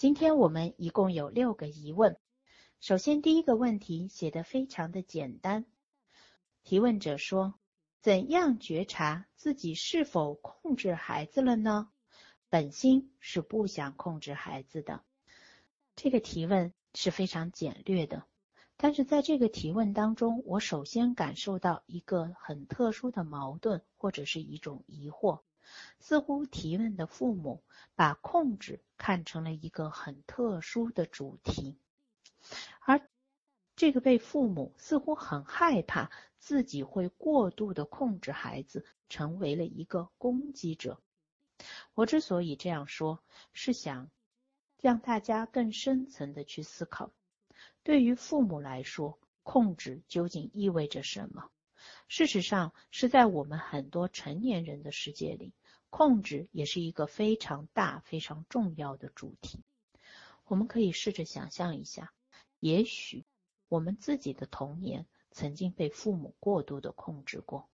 今天我们一共有六个疑问。首先，第一个问题写的非常的简单。提问者说：“怎样觉察自己是否控制孩子了呢？”本心是不想控制孩子的。这个提问是非常简略的，但是在这个提问当中，我首先感受到一个很特殊的矛盾，或者是一种疑惑。似乎提问的父母把控制看成了一个很特殊的主题，而这个被父母似乎很害怕自己会过度的控制孩子，成为了一个攻击者。我之所以这样说，是想让大家更深层的去思考，对于父母来说，控制究竟意味着什么？事实上，是在我们很多成年人的世界里。控制也是一个非常大、非常重要的主题。我们可以试着想象一下，也许我们自己的童年曾经被父母过度的控制过，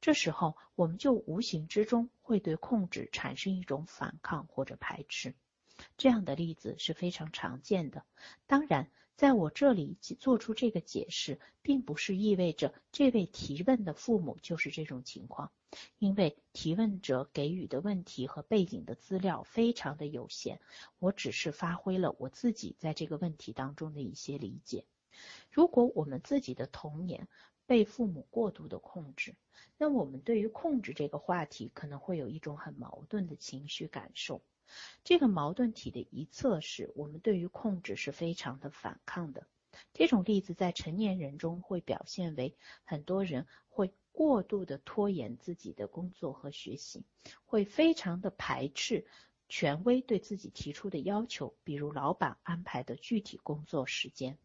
这时候我们就无形之中会对控制产生一种反抗或者排斥。这样的例子是非常常见的。当然。在我这里做出这个解释，并不是意味着这位提问的父母就是这种情况，因为提问者给予的问题和背景的资料非常的有限，我只是发挥了我自己在这个问题当中的一些理解。如果我们自己的童年被父母过度的控制，那我们对于控制这个话题可能会有一种很矛盾的情绪感受。这个矛盾体的一侧是我们对于控制是非常的反抗的。这种例子在成年人中会表现为很多人会过度的拖延自己的工作和学习，会非常的排斥权威对自己提出的要求，比如老板安排的具体工作时间。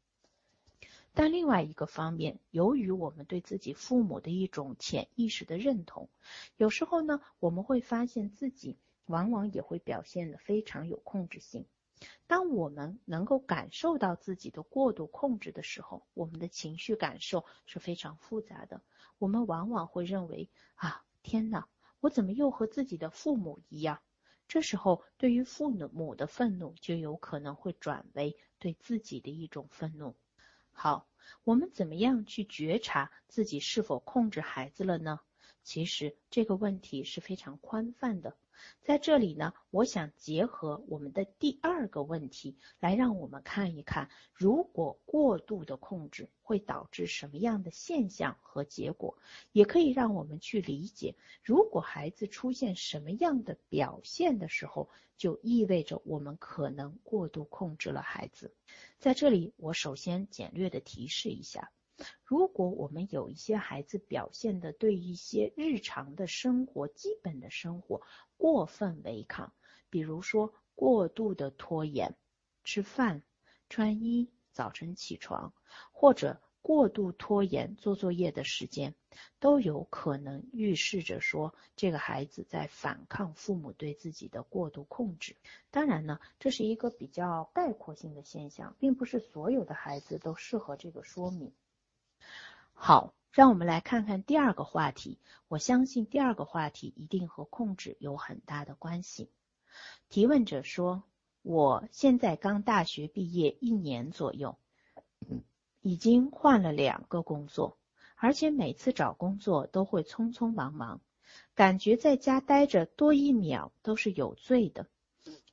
但另外一个方面，由于我们对自己父母的一种潜意识的认同，有时候呢，我们会发现自己。往往也会表现的非常有控制性。当我们能够感受到自己的过度控制的时候，我们的情绪感受是非常复杂的。我们往往会认为啊，天哪，我怎么又和自己的父母一样？这时候，对于父母的愤怒就有可能会转为对自己的一种愤怒。好，我们怎么样去觉察自己是否控制孩子了呢？其实这个问题是非常宽泛的。在这里呢，我想结合我们的第二个问题，来让我们看一看，如果过度的控制会导致什么样的现象和结果，也可以让我们去理解，如果孩子出现什么样的表现的时候，就意味着我们可能过度控制了孩子。在这里，我首先简略的提示一下。如果我们有一些孩子表现的对一些日常的生活、基本的生活过分违抗，比如说过度的拖延吃饭、穿衣、早晨起床，或者过度拖延做作业的时间，都有可能预示着说这个孩子在反抗父母对自己的过度控制。当然呢，这是一个比较概括性的现象，并不是所有的孩子都适合这个说明。好，让我们来看看第二个话题。我相信第二个话题一定和控制有很大的关系。提问者说：“我现在刚大学毕业一年左右，已经换了两个工作，而且每次找工作都会匆匆忙忙，感觉在家待着多一秒都是有罪的。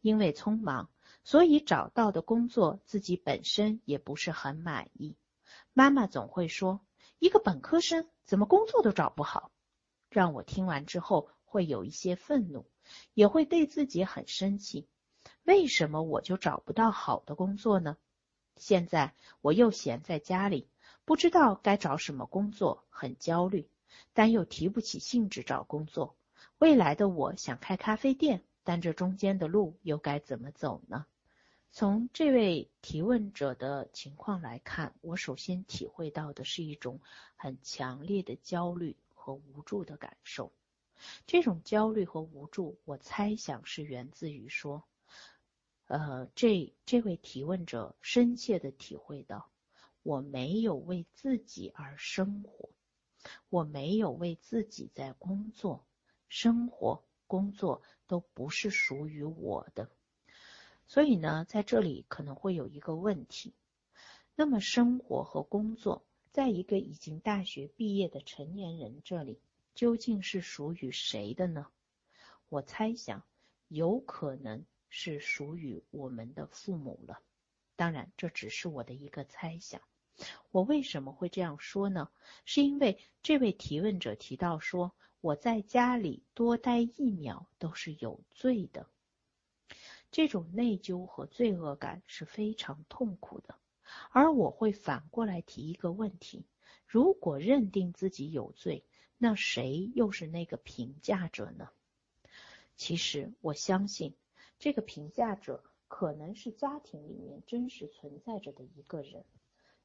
因为匆忙，所以找到的工作自己本身也不是很满意。妈妈总会说。”一个本科生怎么工作都找不好，让我听完之后会有一些愤怒，也会对自己很生气。为什么我就找不到好的工作呢？现在我又闲在家里，不知道该找什么工作，很焦虑，但又提不起兴致找工作。未来的我想开咖啡店，但这中间的路又该怎么走呢？从这位提问者的情况来看，我首先体会到的是一种很强烈的焦虑和无助的感受。这种焦虑和无助，我猜想是源自于说，呃，这这位提问者深切的体会到，我没有为自己而生活，我没有为自己在工作，生活、工作都不是属于我的。所以呢，在这里可能会有一个问题，那么生活和工作，在一个已经大学毕业的成年人这里，究竟是属于谁的呢？我猜想，有可能是属于我们的父母了。当然，这只是我的一个猜想。我为什么会这样说呢？是因为这位提问者提到说，我在家里多待一秒都是有罪的。这种内疚和罪恶感是非常痛苦的。而我会反过来提一个问题：如果认定自己有罪，那谁又是那个评价者呢？其实我相信，这个评价者可能是家庭里面真实存在着的一个人。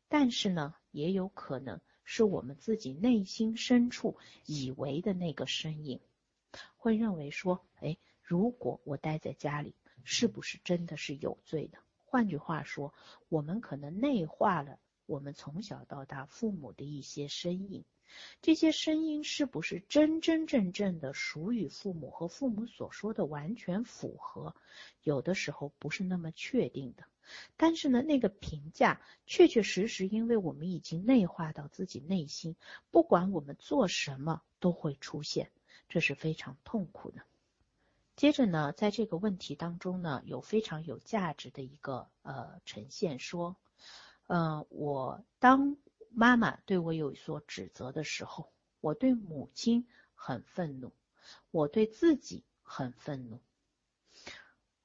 但是呢，也有可能是我们自己内心深处以为的那个身影，会认为说，哎，如果我待在家里，是不是真的是有罪的？换句话说，我们可能内化了我们从小到大父母的一些身影。这些声音是不是真真正正的属于父母和父母所说的完全符合？有的时候不是那么确定的。但是呢，那个评价确确实实，因为我们已经内化到自己内心，不管我们做什么都会出现，这是非常痛苦的。接着呢，在这个问题当中呢，有非常有价值的一个呃呈现，说，嗯，我当。妈妈对我有所指责的时候，我对母亲很愤怒，我对自己很愤怒。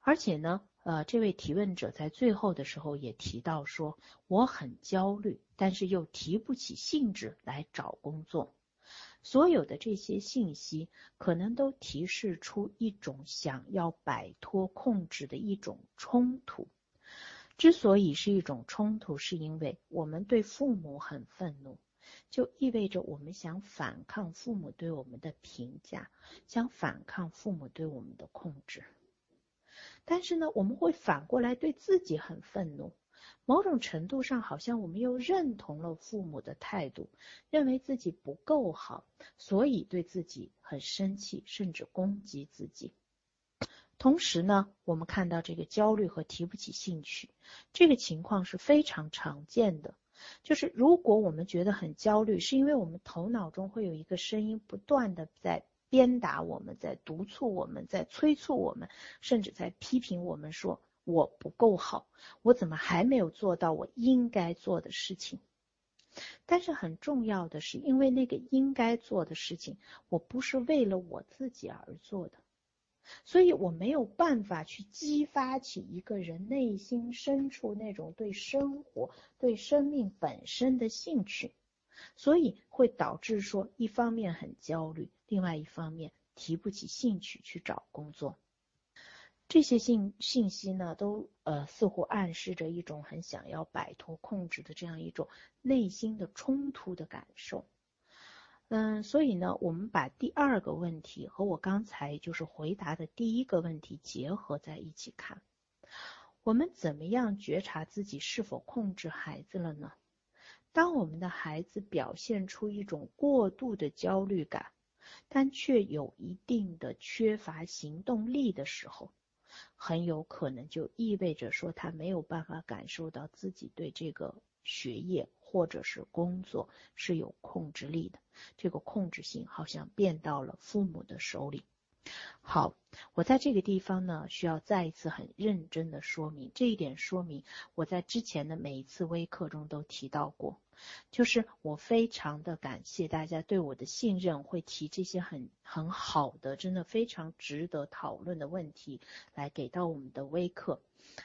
而且呢，呃，这位提问者在最后的时候也提到说，我很焦虑，但是又提不起兴致来找工作。所有的这些信息，可能都提示出一种想要摆脱控制的一种冲突。之所以是一种冲突，是因为我们对父母很愤怒，就意味着我们想反抗父母对我们的评价，想反抗父母对我们的控制。但是呢，我们会反过来对自己很愤怒，某种程度上好像我们又认同了父母的态度，认为自己不够好，所以对自己很生气，甚至攻击自己。同时呢，我们看到这个焦虑和提不起兴趣，这个情况是非常常见的。就是如果我们觉得很焦虑，是因为我们头脑中会有一个声音不断的在鞭打我们，在督促我们，在催促我们，甚至在批评我们，说我不够好，我怎么还没有做到我应该做的事情？但是很重要的是，因为那个应该做的事情，我不是为了我自己而做的。所以我没有办法去激发起一个人内心深处那种对生活、对生命本身的兴趣，所以会导致说，一方面很焦虑，另外一方面提不起兴趣去找工作。这些信信息呢，都呃似乎暗示着一种很想要摆脱控制的这样一种内心的冲突的感受。嗯，所以呢，我们把第二个问题和我刚才就是回答的第一个问题结合在一起看，我们怎么样觉察自己是否控制孩子了呢？当我们的孩子表现出一种过度的焦虑感，但却有一定的缺乏行动力的时候，很有可能就意味着说他没有办法感受到自己对这个学业。或者是工作是有控制力的，这个控制性好像变到了父母的手里。好，我在这个地方呢，需要再一次很认真的说明这一点，说明我在之前的每一次微课中都提到过，就是我非常的感谢大家对我的信任，会提这些很很好的，真的非常值得讨论的问题来给到我们的微课。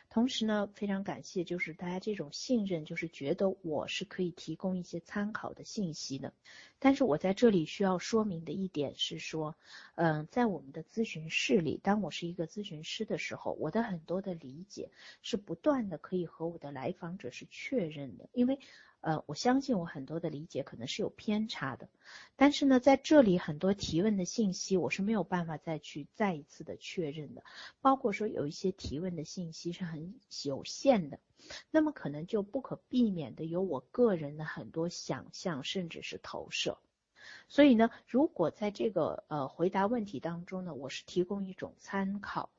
同时呢，非常感谢，就是大家这种信任，就是觉得我是可以提供一些参考的信息的。但是我在这里需要说明的一点是说，嗯，在我们的咨询室里，当我是一个咨询师的时候，我的很多的理解是不断的可以和我的来访者是确认的，因为。呃，我相信我很多的理解可能是有偏差的，但是呢，在这里很多提问的信息我是没有办法再去再一次的确认的，包括说有一些提问的信息是很有限的，那么可能就不可避免的有我个人的很多想象甚至是投射，所以呢，如果在这个呃回答问题当中呢，我是提供一种参考。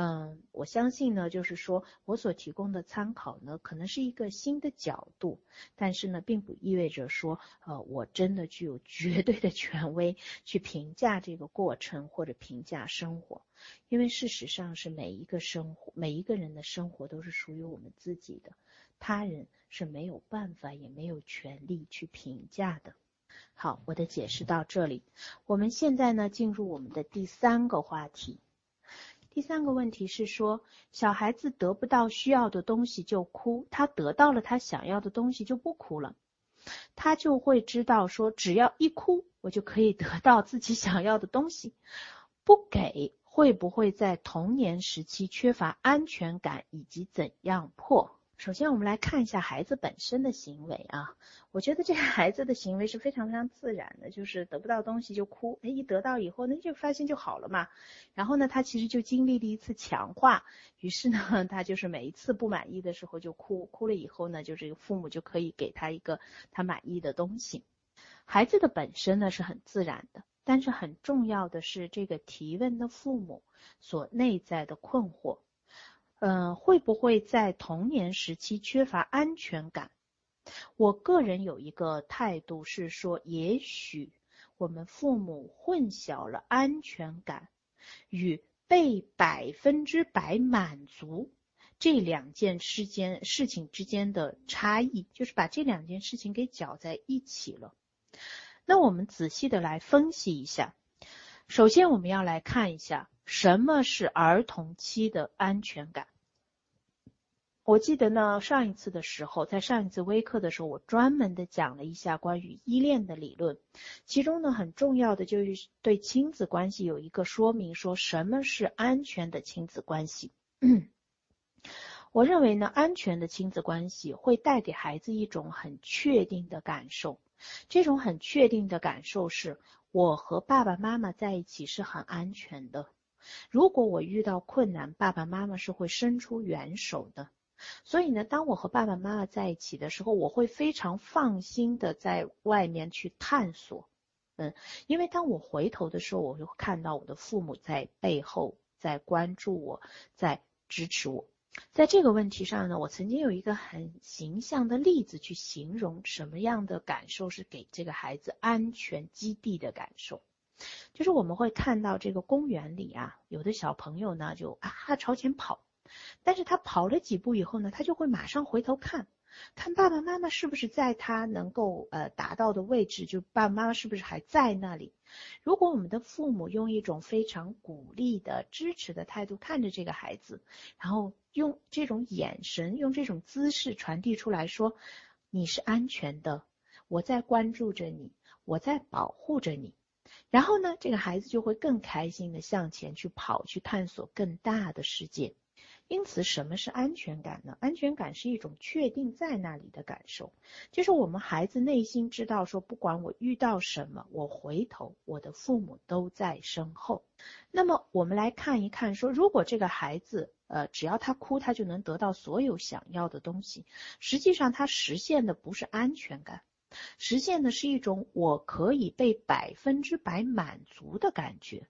嗯，我相信呢，就是说我所提供的参考呢，可能是一个新的角度，但是呢，并不意味着说，呃，我真的具有 绝对的权威去评价这个过程或者评价生活，因为事实上是每一个生活，每一个人的生活都是属于我们自己的，他人是没有办法也没有权利去评价的。好，我的解释到这里，我们现在呢进入我们的第三个话题。第三个问题是说，小孩子得不到需要的东西就哭，他得到了他想要的东西就不哭了，他就会知道说，只要一哭，我就可以得到自己想要的东西。不给会不会在童年时期缺乏安全感，以及怎样破？首先，我们来看一下孩子本身的行为啊。我觉得这个孩子的行为是非常非常自然的，就是得不到东西就哭，哎，一得到以后呢，就发现就好了嘛。然后呢，他其实就经历了一次强化，于是呢，他就是每一次不满意的时候就哭，哭了以后呢，就这个父母就可以给他一个他满意的东西。孩子的本身呢是很自然的，但是很重要的是这个提问的父母所内在的困惑。嗯，会不会在童年时期缺乏安全感？我个人有一个态度是说，也许我们父母混淆了安全感与被百分之百满足这两件事间事情之间的差异，就是把这两件事情给搅在一起了。那我们仔细的来分析一下。首先，我们要来看一下。什么是儿童期的安全感？我记得呢，上一次的时候，在上一次微课的时候，我专门的讲了一下关于依恋的理论，其中呢，很重要的就是对亲子关系有一个说明，说什么是安全的亲子关系。我认为呢，安全的亲子关系会带给孩子一种很确定的感受，这种很确定的感受是，我和爸爸妈妈在一起是很安全的。如果我遇到困难，爸爸妈妈是会伸出援手的。所以呢，当我和爸爸妈妈在一起的时候，我会非常放心的在外面去探索。嗯，因为当我回头的时候，我就看到我的父母在背后在关注我，在支持我。在这个问题上呢，我曾经有一个很形象的例子去形容什么样的感受是给这个孩子安全基地的感受。就是我们会看到这个公园里啊，有的小朋友呢就啊朝前跑，但是他跑了几步以后呢，他就会马上回头看，看爸爸妈妈是不是在他能够呃达到的位置，就爸爸妈妈是不是还在那里。如果我们的父母用一种非常鼓励的、支持的态度看着这个孩子，然后用这种眼神、用这种姿势传递出来说，你是安全的，我在关注着你，我在保护着你。然后呢，这个孩子就会更开心的向前去跑，去探索更大的世界。因此，什么是安全感呢？安全感是一种确定在那里的感受，就是我们孩子内心知道说，不管我遇到什么，我回头，我的父母都在身后。那么，我们来看一看，说如果这个孩子，呃，只要他哭，他就能得到所有想要的东西，实际上他实现的不是安全感。实现的是一种我可以被百分之百满足的感觉，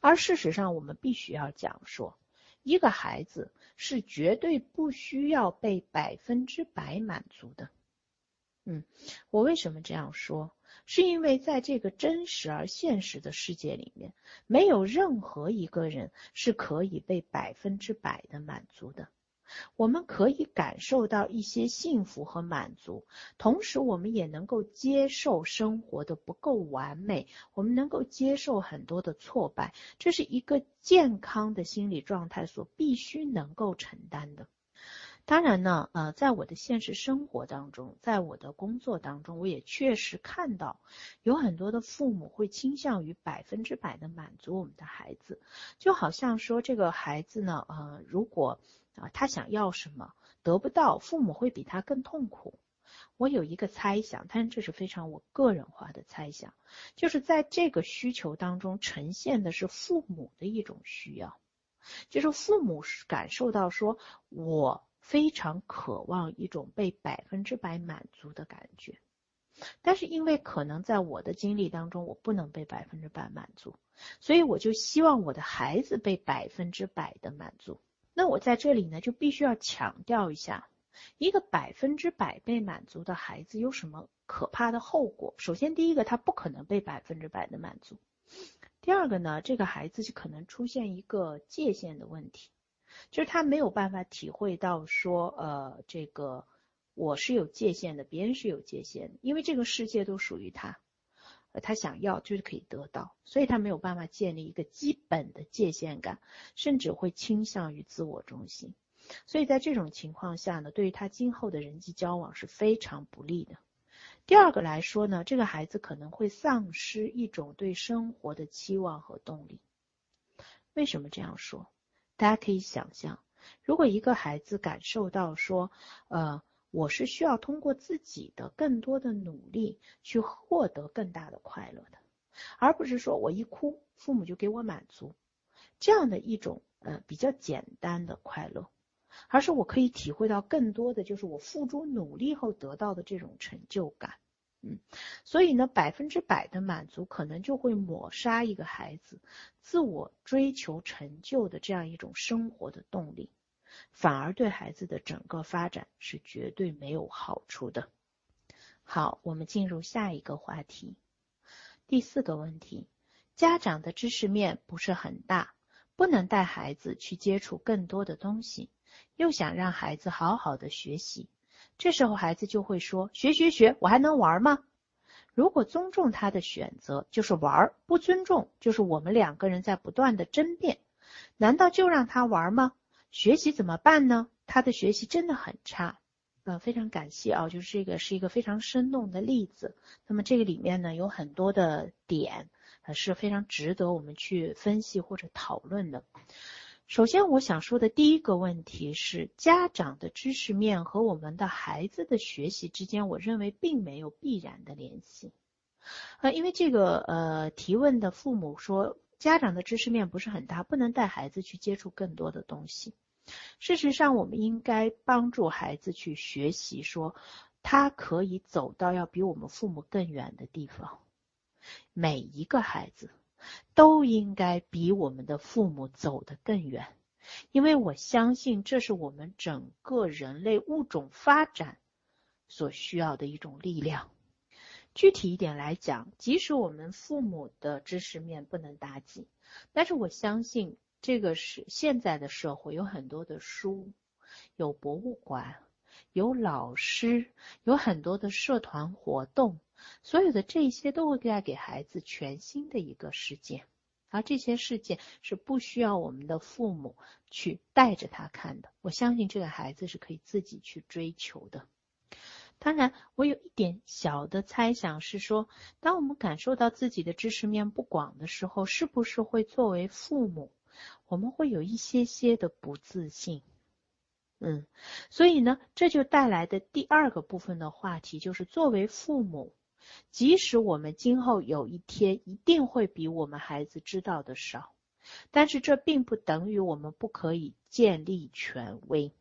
而事实上，我们必须要讲说，一个孩子是绝对不需要被百分之百满足的。嗯，我为什么这样说？是因为在这个真实而现实的世界里面，没有任何一个人是可以被百分之百的满足的。我们可以感受到一些幸福和满足，同时我们也能够接受生活的不够完美，我们能够接受很多的挫败，这是一个健康的心理状态所必须能够承担的。当然呢，呃，在我的现实生活当中，在我的工作当中，我也确实看到有很多的父母会倾向于百分之百的满足我们的孩子，就好像说这个孩子呢，呃，如果啊，他想要什么得不到，父母会比他更痛苦。我有一个猜想，但是这是非常我个人化的猜想，就是在这个需求当中呈现的是父母的一种需要，就是父母感受到说，我非常渴望一种被百分之百满足的感觉。但是因为可能在我的经历当中，我不能被百分之百满足，所以我就希望我的孩子被百分之百的满足。那我在这里呢，就必须要强调一下，一个百分之百被满足的孩子有什么可怕的后果？首先，第一个，他不可能被百分之百的满足；第二个呢，这个孩子就可能出现一个界限的问题，就是他没有办法体会到说，呃，这个。我是有界限的，别人是有界限，因为这个世界都属于他，他想要就是可以得到，所以他没有办法建立一个基本的界限感，甚至会倾向于自我中心，所以在这种情况下呢，对于他今后的人际交往是非常不利的。第二个来说呢，这个孩子可能会丧失一种对生活的期望和动力。为什么这样说？大家可以想象，如果一个孩子感受到说，呃。我是需要通过自己的更多的努力去获得更大的快乐的，而不是说我一哭，父母就给我满足，这样的一种呃比较简单的快乐，而是我可以体会到更多的就是我付出努力后得到的这种成就感，嗯，所以呢，百分之百的满足可能就会抹杀一个孩子自我追求成就的这样一种生活的动力。反而对孩子的整个发展是绝对没有好处的。好，我们进入下一个话题。第四个问题，家长的知识面不是很大，不能带孩子去接触更多的东西，又想让孩子好好的学习，这时候孩子就会说：学学学，我还能玩吗？如果尊重他的选择，就是玩；不尊重，就是我们两个人在不断的争辩。难道就让他玩吗？学习怎么办呢？他的学习真的很差，呃，非常感谢啊，就是这个是一个非常生动的例子。那么这个里面呢有很多的点，呃是非常值得我们去分析或者讨论的。首先我想说的第一个问题是，家长的知识面和我们的孩子的学习之间，我认为并没有必然的联系。呃，因为这个呃提问的父母说。家长的知识面不是很大，不能带孩子去接触更多的东西。事实上，我们应该帮助孩子去学习，说他可以走到要比我们父母更远的地方。每一个孩子都应该比我们的父母走得更远，因为我相信这是我们整个人类物种发展所需要的一种力量。具体一点来讲，即使我们父母的知识面不能打紧，但是我相信这个是现在的社会有很多的书，有博物馆，有老师，有很多的社团活动，所有的这些都会带给孩子全新的一个世界，而这些世界是不需要我们的父母去带着他看的。我相信这个孩子是可以自己去追求的。当然，我有一点小的猜想是说，当我们感受到自己的知识面不广的时候，是不是会作为父母，我们会有一些些的不自信？嗯，所以呢，这就带来的第二个部分的话题就是，作为父母，即使我们今后有一天一定会比我们孩子知道的少，但是这并不等于我们不可以建立权威。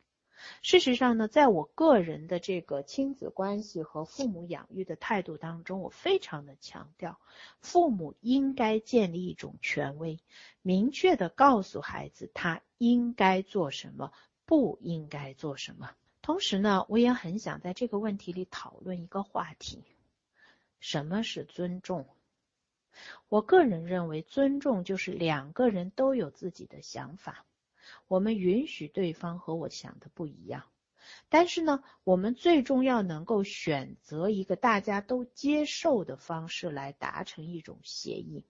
事实上呢，在我个人的这个亲子关系和父母养育的态度当中，我非常的强调，父母应该建立一种权威，明确的告诉孩子他应该做什么，不应该做什么。同时呢，我也很想在这个问题里讨论一个话题：什么是尊重？我个人认为，尊重就是两个人都有自己的想法。我们允许对方和我想的不一样，但是呢，我们最终要能够选择一个大家都接受的方式来达成一种协议。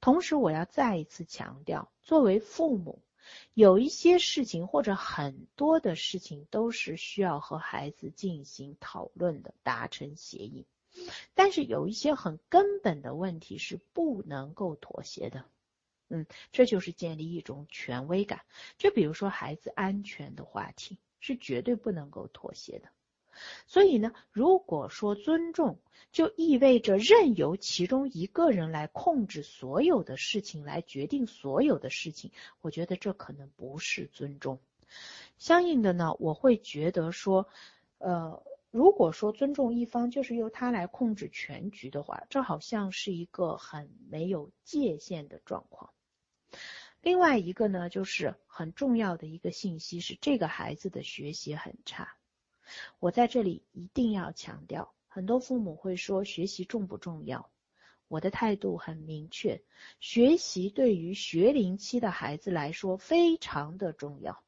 同时，我要再一次强调，作为父母，有一些事情或者很多的事情都是需要和孩子进行讨论的，达成协议。但是有一些很根本的问题是不能够妥协的。嗯，这就是建立一种权威感。就比如说孩子安全的话题，是绝对不能够妥协的。所以呢，如果说尊重，就意味着任由其中一个人来控制所有的事情，来决定所有的事情，我觉得这可能不是尊重。相应的呢，我会觉得说，呃，如果说尊重一方就是由他来控制全局的话，这好像是一个很没有界限的状况。另外一个呢，就是很重要的一个信息是，这个孩子的学习很差。我在这里一定要强调，很多父母会说学习重不重要？我的态度很明确，学习对于学龄期的孩子来说非常的重要，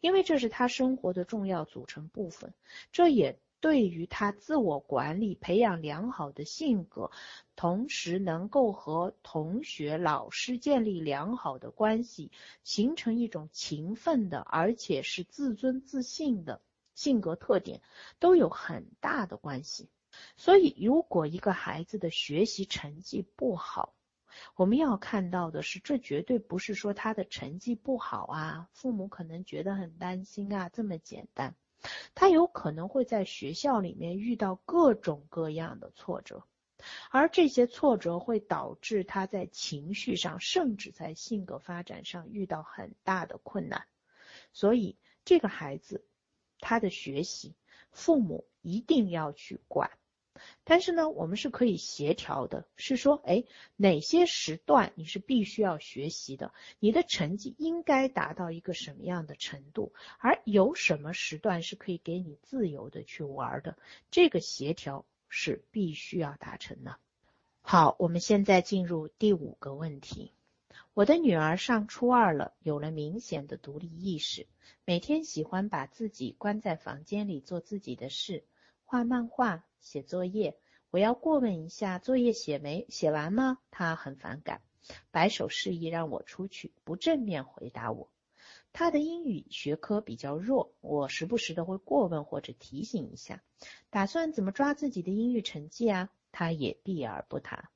因为这是他生活的重要组成部分，这也对于他自我管理、培养良好的性格，同时能够和同学、老师建立良好的关系，形成一种勤奋的，而且是自尊自信的性格特点，都有很大的关系。所以，如果一个孩子的学习成绩不好，我们要看到的是，这绝对不是说他的成绩不好啊，父母可能觉得很担心啊，这么简单。他有可能会在学校里面遇到各种各样的挫折，而这些挫折会导致他在情绪上，甚至在性格发展上遇到很大的困难。所以，这个孩子他的学习，父母一定要去管。但是呢，我们是可以协调的，是说，哎，哪些时段你是必须要学习的，你的成绩应该达到一个什么样的程度，而有什么时段是可以给你自由的去玩的，这个协调是必须要达成的。好，我们现在进入第五个问题。我的女儿上初二了，有了明显的独立意识，每天喜欢把自己关在房间里做自己的事，画漫画。写作业，我要过问一下作业写没写完吗？他很反感，摆手示意让我出去，不正面回答我。他的英语学科比较弱，我时不时的会过问或者提醒一下。打算怎么抓自己的英语成绩啊？他也避而不谈。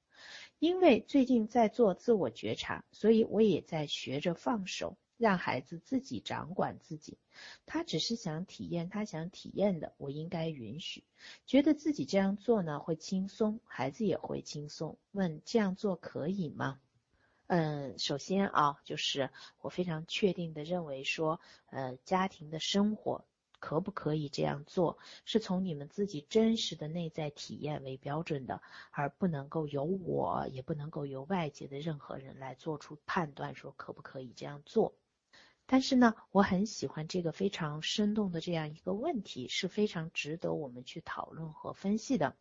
因为最近在做自我觉察，所以我也在学着放手。让孩子自己掌管自己，他只是想体验他想体验的，我应该允许。觉得自己这样做呢会轻松，孩子也会轻松。问这样做可以吗？嗯，首先啊，就是我非常确定的认为说，呃，家庭的生活可不可以这样做，是从你们自己真实的内在体验为标准的，而不能够由我，也不能够由外界的任何人来做出判断，说可不可以这样做。但是呢，我很喜欢这个非常生动的这样一个问题，是非常值得我们去讨论和分析的。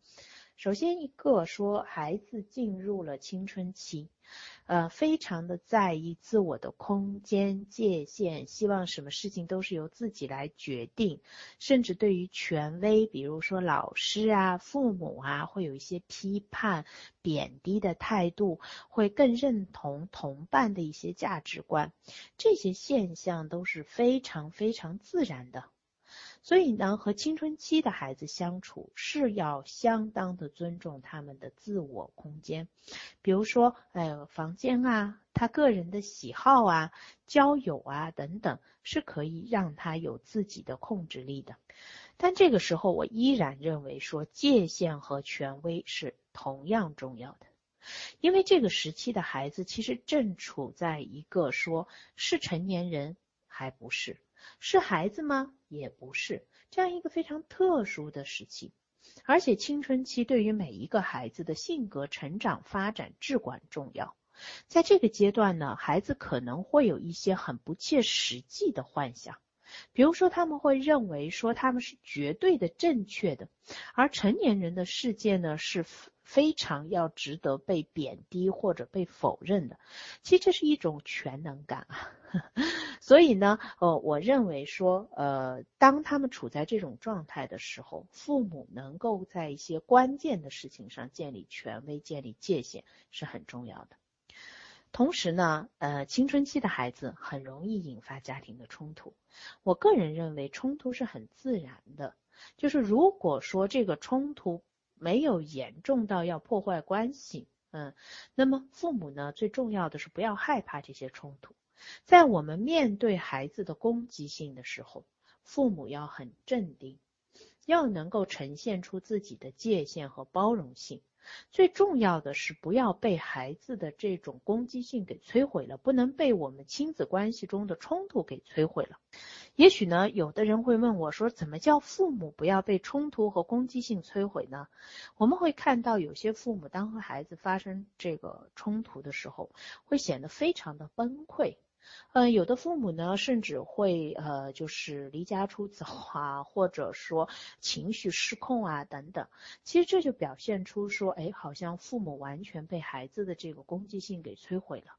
首先一个说，孩子进入了青春期。呃，非常的在意自我的空间界限，希望什么事情都是由自己来决定，甚至对于权威，比如说老师啊、父母啊，会有一些批判、贬低的态度，会更认同同伴的一些价值观，这些现象都是非常非常自然的。所以呢，和青春期的孩子相处是要相当的尊重他们的自我空间，比如说，呃，房间啊，他个人的喜好啊，交友啊等等，是可以让他有自己的控制力的。但这个时候，我依然认为说，界限和权威是同样重要的，因为这个时期的孩子其实正处在一个说是成年人还不是。是孩子吗？也不是，这样一个非常特殊的时期，而且青春期对于每一个孩子的性格成长发展至关重要。在这个阶段呢，孩子可能会有一些很不切实际的幻想，比如说他们会认为说他们是绝对的正确的，而成年人的世界呢是。非常要值得被贬低或者被否认的，其实这是一种全能感啊。所以呢，呃，我认为说，呃，当他们处在这种状态的时候，父母能够在一些关键的事情上建立权威、建立界限是很重要的。同时呢，呃，青春期的孩子很容易引发家庭的冲突。我个人认为冲突是很自然的，就是如果说这个冲突。没有严重到要破坏关系，嗯，那么父母呢？最重要的是不要害怕这些冲突。在我们面对孩子的攻击性的时候，父母要很镇定，要能够呈现出自己的界限和包容性。最重要的是不要被孩子的这种攻击性给摧毁了，不能被我们亲子关系中的冲突给摧毁了。也许呢，有的人会问我说，怎么叫父母不要被冲突和攻击性摧毁呢？我们会看到有些父母当和孩子发生这个冲突的时候，会显得非常的崩溃。嗯，有的父母呢，甚至会呃，就是离家出走啊，或者说情绪失控啊等等。其实这就表现出说，哎，好像父母完全被孩子的这个攻击性给摧毁了。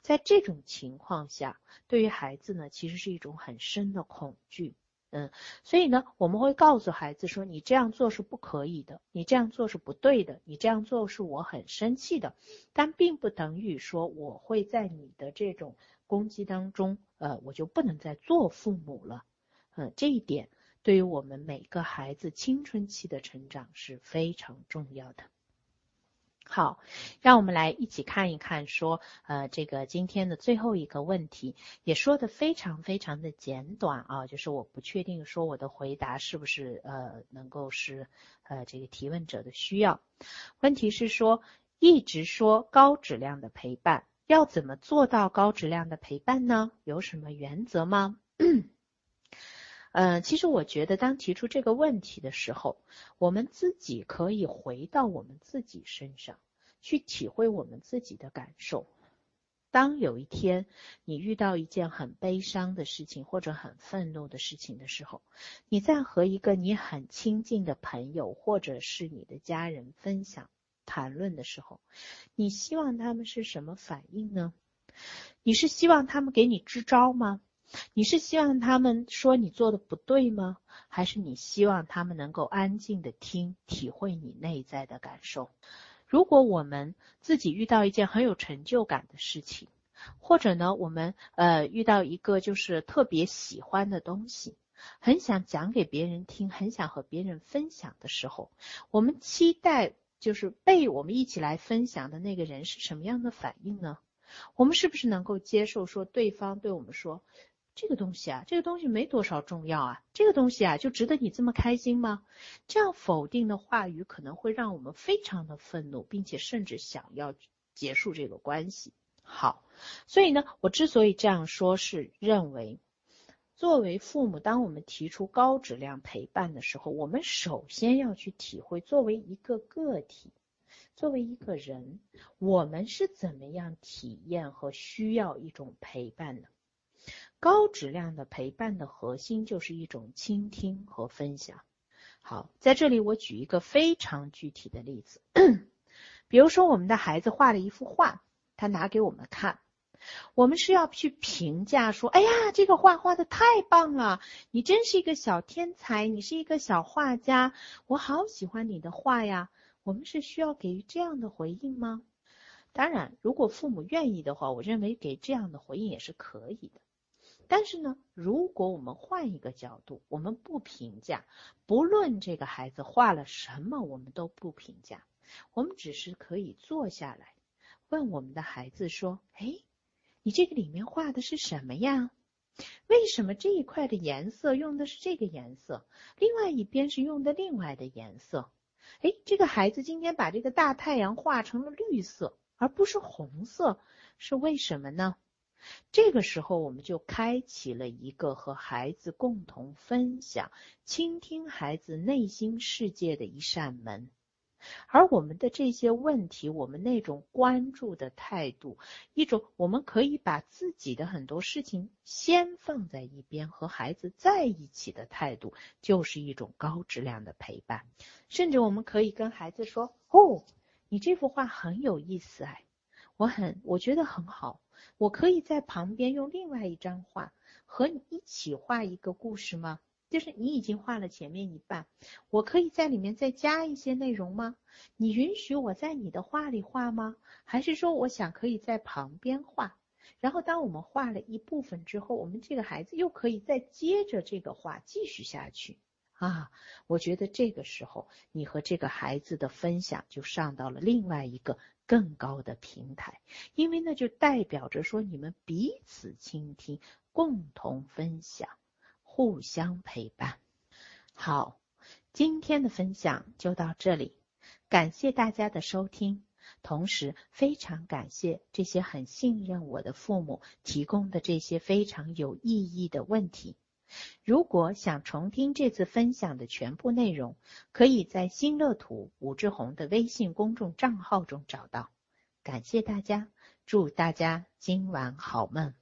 在这种情况下，对于孩子呢，其实是一种很深的恐惧。嗯，所以呢，我们会告诉孩子说，你这样做是不可以的，你这样做是不对的，你这样做是我很生气的，但并不等于说我会在你的这种。攻击当中，呃，我就不能再做父母了，嗯，这一点对于我们每个孩子青春期的成长是非常重要的。好，让我们来一起看一看，说，呃，这个今天的最后一个问题也说的非常非常的简短啊，就是我不确定说我的回答是不是呃能够是呃这个提问者的需要。问题是说，一直说高质量的陪伴。要怎么做到高质量的陪伴呢？有什么原则吗？嗯，其实我觉得，当提出这个问题的时候，我们自己可以回到我们自己身上，去体会我们自己的感受。当有一天你遇到一件很悲伤的事情，或者很愤怒的事情的时候，你在和一个你很亲近的朋友，或者是你的家人分享。谈论的时候，你希望他们是什么反应呢？你是希望他们给你支招吗？你是希望他们说你做的不对吗？还是你希望他们能够安静的听，体会你内在的感受？如果我们自己遇到一件很有成就感的事情，或者呢，我们呃遇到一个就是特别喜欢的东西，很想讲给别人听，很想和别人分享的时候，我们期待。就是被我们一起来分享的那个人是什么样的反应呢？我们是不是能够接受说对方对我们说这个东西啊，这个东西没多少重要啊，这个东西啊就值得你这么开心吗？这样否定的话语可能会让我们非常的愤怒，并且甚至想要结束这个关系。好，所以呢，我之所以这样说，是认为。作为父母，当我们提出高质量陪伴的时候，我们首先要去体会，作为一个个体，作为一个人，我们是怎么样体验和需要一种陪伴的。高质量的陪伴的核心就是一种倾听和分享。好，在这里我举一个非常具体的例子，比如说我们的孩子画了一幅画，他拿给我们看。我们是要去评价说，哎呀，这个画画的太棒了，你真是一个小天才，你是一个小画家，我好喜欢你的画呀。我们是需要给予这样的回应吗？当然，如果父母愿意的话，我认为给这样的回应也是可以的。但是呢，如果我们换一个角度，我们不评价，不论这个孩子画了什么，我们都不评价，我们只是可以坐下来问我们的孩子说，哎。你这个里面画的是什么呀？为什么这一块的颜色用的是这个颜色，另外一边是用的另外的颜色？哎，这个孩子今天把这个大太阳画成了绿色，而不是红色，是为什么呢？这个时候，我们就开启了一个和孩子共同分享、倾听孩子内心世界的一扇门。而我们的这些问题，我们那种关注的态度，一种我们可以把自己的很多事情先放在一边，和孩子在一起的态度，就是一种高质量的陪伴。甚至我们可以跟孩子说：“哦，你这幅画很有意思哎，我很我觉得很好，我可以在旁边用另外一张画和你一起画一个故事吗？”就是你已经画了前面一半，我可以在里面再加一些内容吗？你允许我在你的画里画吗？还是说我想可以在旁边画？然后当我们画了一部分之后，我们这个孩子又可以再接着这个画继续下去啊？我觉得这个时候你和这个孩子的分享就上到了另外一个更高的平台，因为那就代表着说你们彼此倾听，共同分享。互相陪伴。好，今天的分享就到这里，感谢大家的收听。同时，非常感谢这些很信任我的父母提供的这些非常有意义的问题。如果想重听这次分享的全部内容，可以在新乐土武志红的微信公众账号中找到。感谢大家，祝大家今晚好梦。